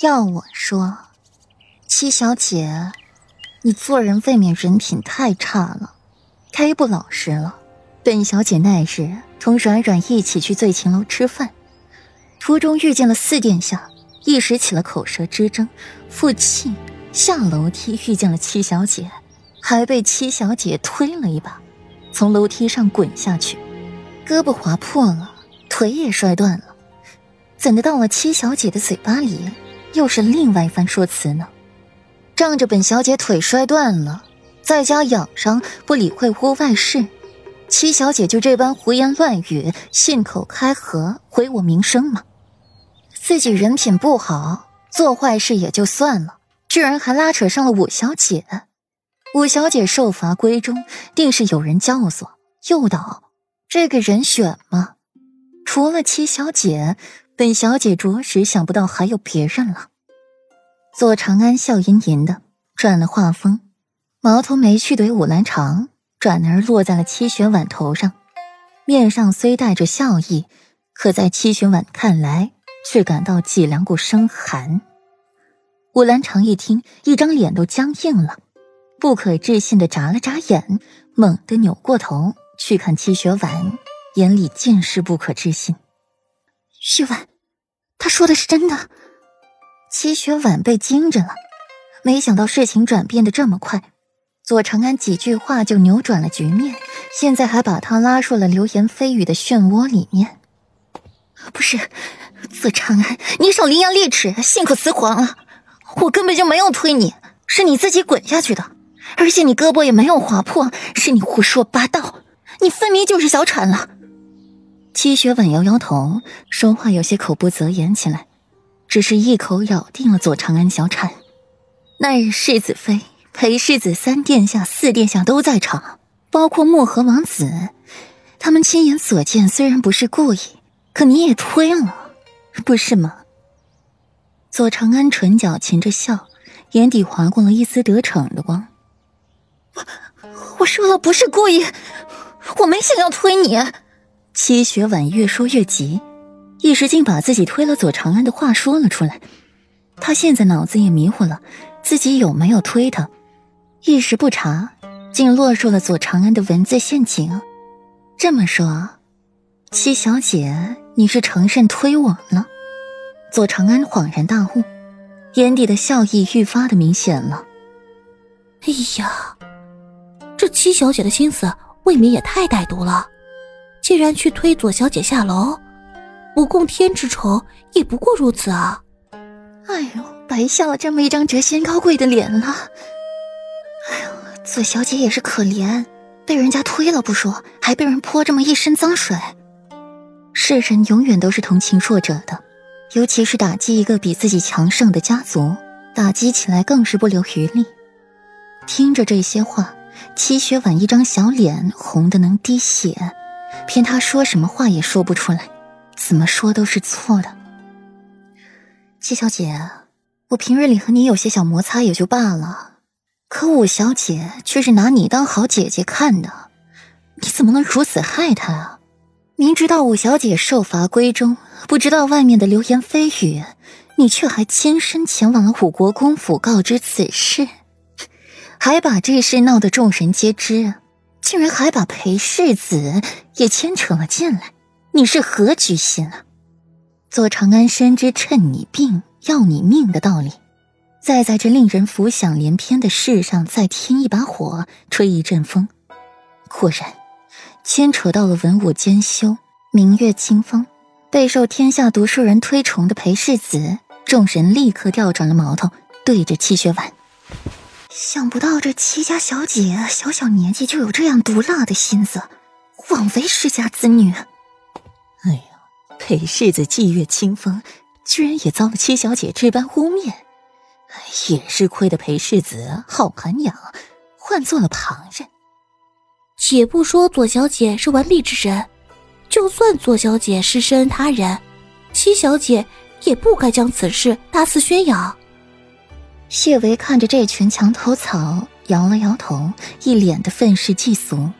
要我说，七小姐，你做人未免人品太差了，太不老实了。本小姐那日同软软一起去醉琴楼吃饭，途中遇见了四殿下，一时起了口舌之争，负气下楼梯遇见了七小姐，还被七小姐推了一把，从楼梯上滚下去，胳膊划破了，腿也摔断了。怎的到了七小姐的嘴巴里？又是另外一番说辞呢，仗着本小姐腿摔断了，在家养伤，不理会屋外事，七小姐就这般胡言乱语，信口开河，毁我名声吗？自己人品不好，做坏事也就算了，居然还拉扯上了五小姐。五小姐受罚闺中，定是有人教唆诱导，这个人选吗？除了七小姐。本小姐着实想不到还有别人了。左长安笑吟吟的转了画风，矛头没去怼武兰长，转而落在了七雪婉头上，面上虽带着笑意，可在七雪婉看来却感到脊梁骨生寒。武兰长一听，一张脸都僵硬了，不可置信的眨了眨眼，猛地扭过头去看七雪婉，眼里尽是不可置信。雪婉，他说的是真的。齐雪婉被惊着了，没想到事情转变的这么快。左长安几句话就扭转了局面，现在还把他拉入了流言蜚语的漩涡里面。不是，左长安，你少伶牙俐齿，信口雌黄了。我根本就没有推你，是你自己滚下去的，而且你胳膊也没有划破，是你胡说八道，你分明就是小产了。七雪婉摇摇头，说话有些口不择言起来，只是一口咬定了左长安小产。那日世子妃、裴世子三殿下、四殿下都在场，包括漠河王子，他们亲眼所见，虽然不是故意，可你也推了，不是吗？左长安唇角噙着笑，眼底划过了一丝得逞的光。我我说了不是故意，我没想要推你。七雪婉越说越急，一时竟把自己推了左长安的话说了出来。他现在脑子也迷糊了，自己有没有推他？一时不察，竟落入了左长安的文字陷阱。这么说，七小姐，你是承认推我了？左长安恍然大悟，眼底的笑意愈发的明显了。哎呀，这七小姐的心思未免也太歹毒了。竟然去推左小姐下楼，不共天之仇也不过如此啊！哎呦，白下了这么一张谪仙高贵的脸了。哎呦，左小姐也是可怜，被人家推了不说，还被人泼这么一身脏水。世人永远都是同情弱者的，尤其是打击一个比自己强盛的家族，打击起来更是不留余力。听着这些话，齐雪婉一张小脸红的能滴血。偏他说什么话也说不出来，怎么说都是错的。七小姐，我平日里和你有些小摩擦也就罢了，可五小姐却是拿你当好姐姐看的，你怎么能如此害她啊？明知道五小姐受罚闺中，不知道外面的流言蜚语，你却还亲身前往了五国公府告知此事，还把这事闹得众人皆知。竟然还把裴世子也牵扯了进来，你是何居心啊？左长安深知趁你病要你命的道理，再在这令人浮想联翩的事上再添一把火，吹一阵风。果然，牵扯到了文武兼修、明月清风，备受天下读书人推崇的裴世子，众人立刻调转了矛头，对着戚雪婉。想不到这戚家小姐小小年纪就有这样毒辣的心思，枉为世家子女。哎呀，裴世子霁月清风，居然也遭了戚小姐这般污蔑，也是亏得裴世子好涵养，换做了旁人。且不说左小姐是完璧之人，就算左小姐是深恩他人，戚小姐也不该将此事大肆宣扬。谢维看着这群墙头草，摇了摇头，一脸的愤世嫉俗。